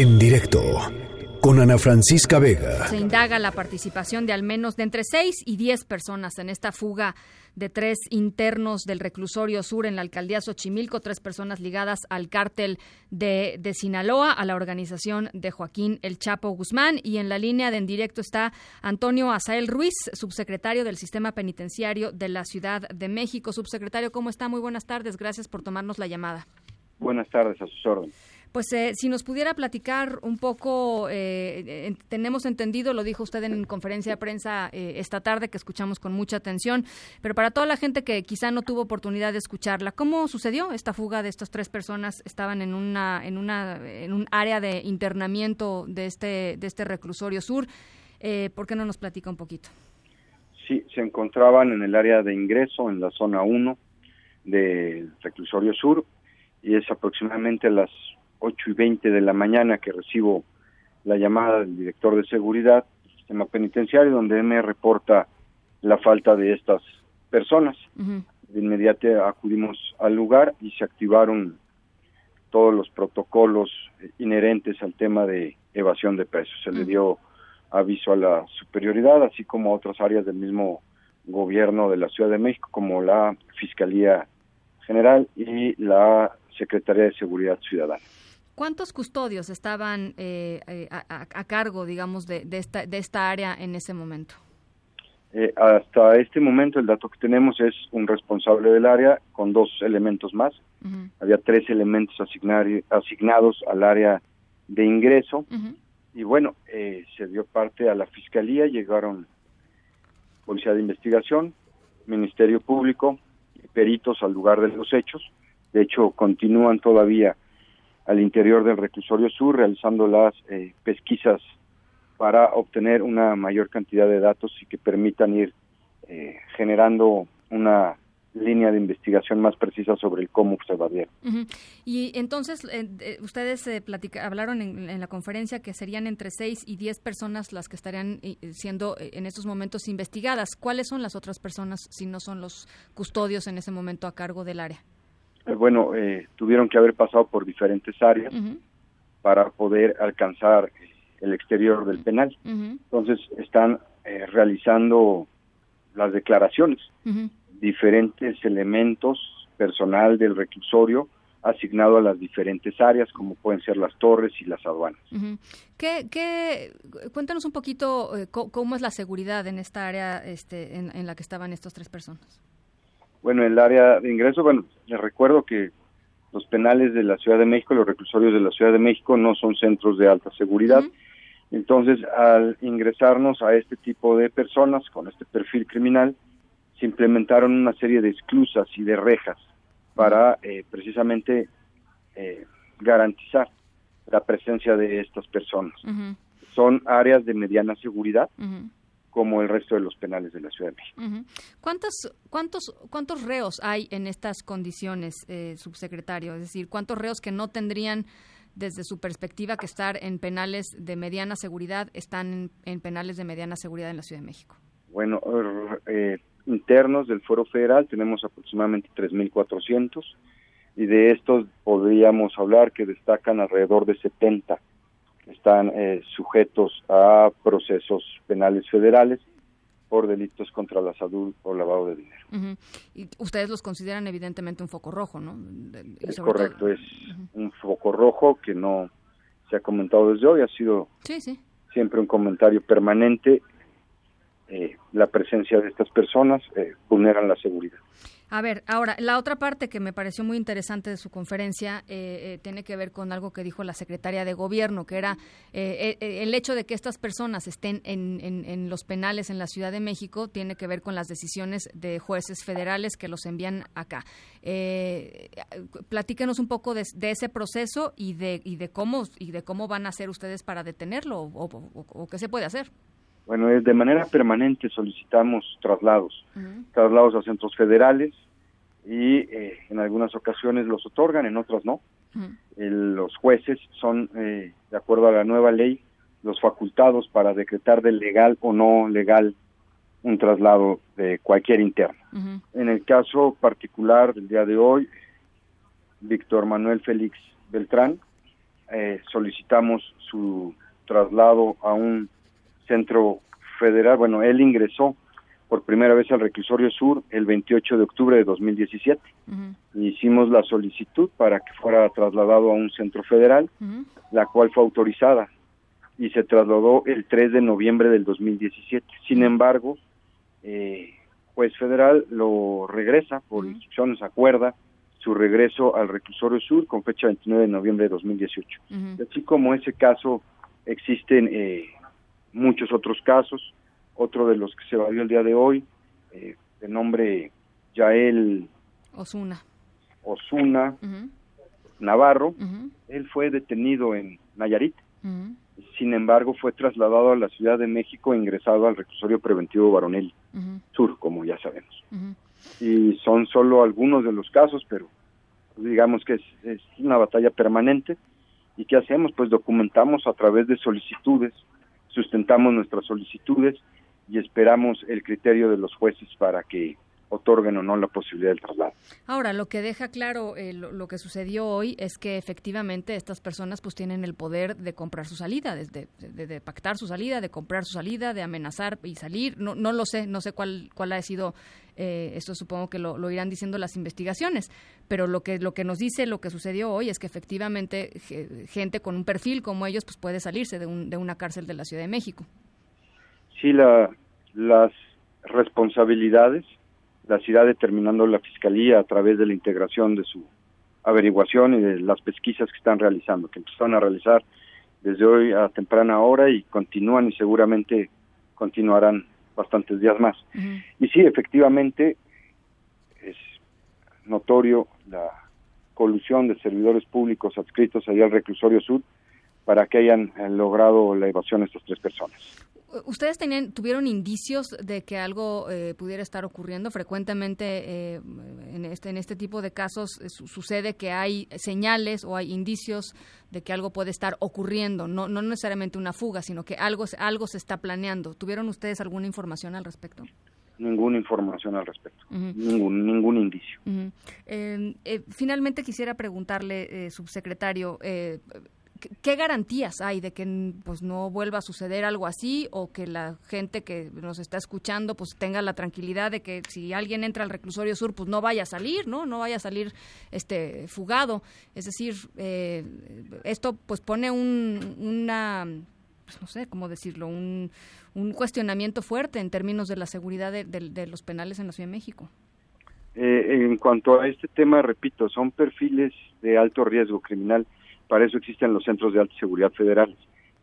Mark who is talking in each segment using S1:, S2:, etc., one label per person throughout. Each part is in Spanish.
S1: En directo con Ana Francisca Vega.
S2: Se indaga la participación de al menos de entre 6 y 10 personas en esta fuga de tres internos del reclusorio sur en la alcaldía Xochimilco, tres personas ligadas al cártel de, de, Sinaloa, a la organización de Joaquín El Chapo Guzmán. Y en la línea de en directo está Antonio Azael Ruiz, subsecretario del Sistema Penitenciario de la Ciudad de México. Subsecretario, ¿cómo está? Muy buenas tardes. Gracias por tomarnos la llamada.
S3: Buenas tardes, a sus órdenes.
S2: Pues eh, si nos pudiera platicar un poco, eh, tenemos entendido, lo dijo usted en conferencia de prensa eh, esta tarde, que escuchamos con mucha atención, pero para toda la gente que quizá no tuvo oportunidad de escucharla, ¿cómo sucedió esta fuga de estas tres personas? Estaban en una, en una, en un área de internamiento de este, de este reclusorio sur. ¿Por qué no nos platica un poquito?
S3: Sí, se encontraban en el área de ingreso, en la zona 1 del reclusorio sur, y es aproximadamente las 8 y 20 de la mañana que recibo la llamada del director de seguridad del sistema penitenciario donde me reporta la falta de estas personas. De inmediato acudimos al lugar y se activaron todos los protocolos inherentes al tema de evasión de pesos. Se le dio aviso a la superioridad, así como a otras áreas del mismo gobierno de la Ciudad de México, como la Fiscalía General y la Secretaría de Seguridad Ciudadana.
S2: ¿Cuántos custodios estaban eh, eh, a, cargo, digamos, de, esta, de esta área en ese momento?
S3: Eh, hasta este momento el dato que tenemos es un responsable del área con dos elementos más. Había tres elementos asignados al área de ingreso y bueno, se dio parte a la fiscalía, llegaron policía de investigación, ministerio público, peritos al lugar de los hechos. De hecho, continúan todavía al interior del reclusorio sur realizando las eh, pesquisas para obtener una mayor cantidad de datos y que permitan ir eh, generando una línea de investigación más precisa sobre el cómo se evadieron.
S2: Y entonces, eh, ustedes hablaron en, la conferencia que serían entre 6 y 10 personas las que estarían siendo en estos momentos investigadas. ¿Cuáles son las otras personas si no son los custodios en ese momento a cargo del área?
S3: Eh, bueno, eh, tuvieron que haber pasado por diferentes áreas para poder alcanzar el exterior del penal. Entonces están eh, realizando las declaraciones, diferentes elementos personal del reclusorio asignado a las diferentes áreas, como pueden ser las torres y las aduanas.
S2: ¿Qué, cuéntanos un poquito cómo es la seguridad en esta área este, en la que estaban estas tres personas.
S3: Bueno, el área de ingreso, bueno, les recuerdo que los penales de la Ciudad de México, los reclusorios de la Ciudad de México no son centros de alta seguridad. Entonces, al ingresarnos a este tipo de personas con este perfil criminal, se implementaron una serie de esclusas y de rejas para eh, precisamente eh, garantizar la presencia de estas personas. Son áreas de mediana seguridad, como el resto de los penales de la Ciudad de México.
S2: ¿Cuántos, cuántos, ¿Cuántos reos hay en estas condiciones, eh, subsecretario? Es decir, ¿cuántos reos que no tendrían, desde su perspectiva, que estar en penales de mediana seguridad, están en, penales de mediana seguridad en la Ciudad de México?
S3: Bueno, eh, internos del Foro Federal tenemos aproximadamente 3.400 y de estos podríamos hablar que destacan alrededor de 70 están eh, sujetos a procesos penales federales por delitos contra la salud o lavado de dinero.
S2: Y ustedes los consideran evidentemente un foco rojo, ¿no?
S3: es correcto, es un foco rojo que no se ha comentado desde hoy, ha sido siempre un comentario permanente. Eh, la presencia de estas personas eh, vulneran la seguridad.
S2: A ver, ahora, la otra parte que me pareció muy interesante de su conferencia eh, eh, tiene que ver con algo que dijo la secretaria de Gobierno, que era eh, el hecho de que estas personas estén en, en, los penales en la Ciudad de México tiene que ver con las decisiones de jueces federales que los envían acá. platíquenos un poco de, ese proceso y de, y de cómo y de cómo van a hacer ustedes para detenerlo o, qué se puede hacer.
S3: Bueno, de manera permanente solicitamos traslados, traslados a centros federales y eh, en algunas ocasiones los otorgan, en otras no. los jueces son, eh, de acuerdo a la nueva ley, los facultados para decretar de legal o no legal un traslado de cualquier interno. En el caso particular del día de hoy, Víctor Manuel Félix Beltrán eh, solicitamos su traslado a un centro federal. Bueno, él ingresó por primera vez al reclusorio sur el 28 de octubre de 2017. Hicimos la solicitud para que fuera trasladado a un centro federal, la cual fue autorizada y se trasladó el 3 de noviembre del 2017. Sin embargo, eh, juez federal lo regresa por instrucciones, acuerda su regreso al reclusorio sur con fecha 29 de noviembre de 2018. Así como ese caso, existen eh, muchos otros casos, otro de los que se valió el día de hoy, eh, de nombre Yael
S2: Osuna,
S3: Osuna Navarro, él fue detenido en Nayarit, sin embargo fue trasladado a la Ciudad de México e ingresado al reclusorio preventivo Baronel Sur, como ya sabemos. Y son solo algunos de los casos, pero digamos que es, es una batalla permanente. ¿Y qué hacemos? Pues documentamos a través de solicitudes, sustentamos nuestras solicitudes y esperamos el criterio de los jueces para que otorguen o no la posibilidad del traslado.
S2: Ahora, lo que deja claro eh, lo, que sucedió hoy es que efectivamente estas personas pues tienen el poder de comprar su salida, de, de, pactar su salida, de comprar su salida, de amenazar y salir. No, no lo sé, no sé cuál, cuál ha sido, eh, esto supongo que lo, irán diciendo las investigaciones, pero lo que, lo que nos dice lo que sucedió hoy es que efectivamente gente con un perfil como ellos pues puede salirse de, un, de una cárcel de la Ciudad de México
S3: sí la, las responsabilidades las irá determinando la Fiscalía a través de la integración de su averiguación y de las pesquisas que están realizando, que empezaron a realizar desde hoy a temprana hora y continúan y seguramente continuarán bastantes días más. Y sí, efectivamente, es notorio la colusión de servidores públicos adscritos allá al reclusorio sur para que hayan logrado la evasión de estas tres personas.
S2: ¿Ustedes tenían, tuvieron indicios de que algo eh, pudiera estar ocurriendo? Frecuentemente eh, en, este, en este tipo de casos eh, sucede que hay señales o hay indicios de que algo puede estar ocurriendo, no, no necesariamente una fuga, sino que algo, algo se está planeando. ¿Tuvieron ustedes alguna información al respecto?
S3: Ninguna información al respecto, ningún, ningún indicio.
S2: finalmente quisiera preguntarle, subsecretario, ¿Qué garantías hay de que pues no vuelva a suceder algo así o que la gente que nos está escuchando pues tenga la tranquilidad de que si alguien entra al reclusorio sur pues no vaya a salir, ¿no? No vaya a salir este fugado. Es decir, eh, esto pues pone un, una, pues, no sé cómo decirlo, un, un, cuestionamiento fuerte en términos de la seguridad de, los penales en la Ciudad de México.
S3: Eh, en cuanto a este tema, repito, son perfiles de alto riesgo criminal para eso existen los centros de alta seguridad federales.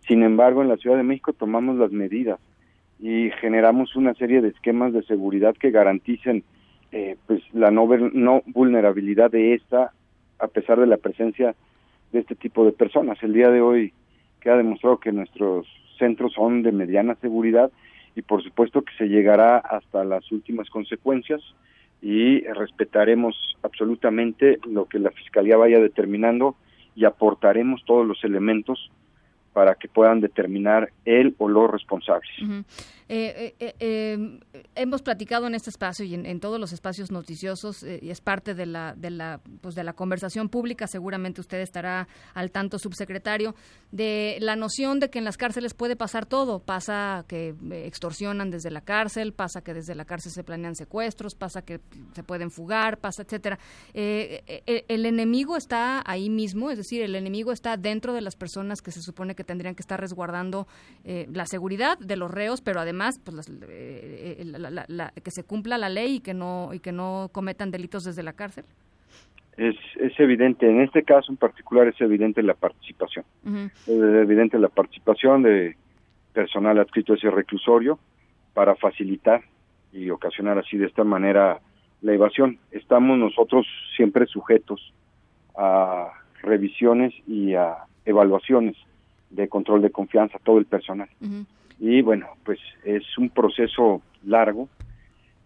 S3: Sin embargo, en la Ciudad de México tomamos las medidas y generamos una serie de esquemas de seguridad que garanticen eh, pues la no, no vulnerabilidad de esta a pesar de la presencia de este tipo de personas. El día de hoy queda demostrado que nuestros centros son de mediana seguridad y por supuesto que se llegará hasta las últimas consecuencias y respetaremos absolutamente lo que la Fiscalía vaya determinando y aportaremos todos los elementos para que puedan determinar él o los responsables.
S2: Eh, eh, eh, hemos platicado en este espacio y en, todos los espacios noticiosos y es parte de la de la pues de la conversación pública. Seguramente usted estará al tanto, subsecretario, de la noción de que en las cárceles puede pasar todo. Pasa que extorsionan desde la cárcel, pasa que desde la cárcel se planean secuestros, pasa que se pueden fugar, pasa etcétera. el enemigo está ahí mismo, es decir, el enemigo está dentro de las personas que se supone que tendrían que estar resguardando la seguridad de los reos, pero además además pues eh, eh, que se cumpla la ley y que no y que no cometan delitos desde la cárcel
S3: es, es evidente en este caso en particular es evidente la participación. Es evidente la participación de personal adscrito a ese reclusorio para facilitar y ocasionar así de esta manera la evasión. Estamos nosotros siempre sujetos a revisiones y a evaluaciones de control de confianza todo el personal y bueno, pues es un proceso largo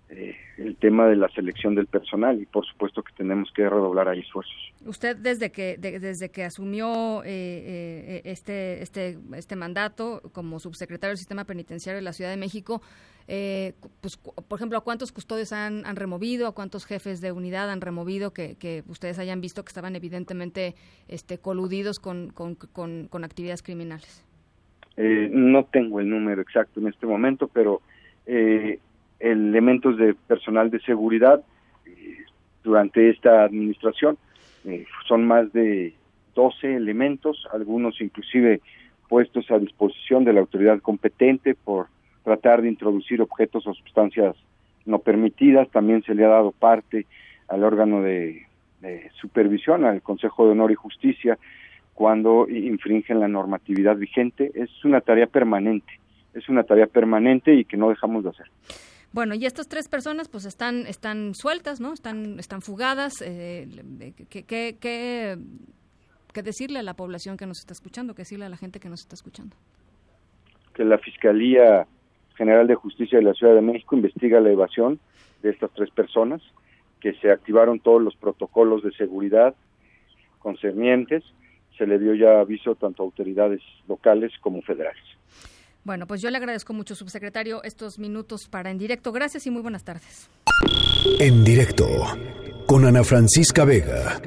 S3: eh, el tema de la selección del personal y por supuesto que tenemos que redoblar ahí esfuerzos.
S2: Usted desde que desde que asumió eh, eh, este, este, este mandato como subsecretario del Sistema Penitenciario de la Ciudad de México, eh, pues, por ejemplo, ¿a cuántos custodios han, han, removido? ¿A cuántos jefes de unidad han removido que, que ustedes hayan visto que estaban evidentemente este, coludidos con, con, con, actividades criminales?
S3: Eh, no tengo el número exacto en este momento, pero elementos de personal de seguridad durante esta administración son más de 12 elementos, algunos inclusive puestos a disposición de la autoridad competente por tratar de introducir objetos o sustancias no permitidas. También se le ha dado parte al órgano de, supervisión, al Consejo de Honor y Justicia, cuando infringen la normatividad vigente. Es una tarea permanente, es una tarea permanente y que no dejamos de hacer.
S2: Bueno, y estas tres personas pues están están sueltas, ¿no? Están están fugadas. Eh, ¿qué, qué, qué decirle a la población que nos está escuchando? ¿Qué decirle a la gente que nos está escuchando?
S3: Que la Fiscalía General de Justicia de la Ciudad de México investiga la evasión de estas tres personas, que se activaron todos los protocolos de seguridad concernientes, se le dio ya aviso tanto a autoridades locales como federales.
S2: Bueno, pues yo le agradezco mucho, subsecretario, estos minutos para En Directo. Gracias y muy buenas tardes.
S1: En Directo, con Ana Francisca Vega.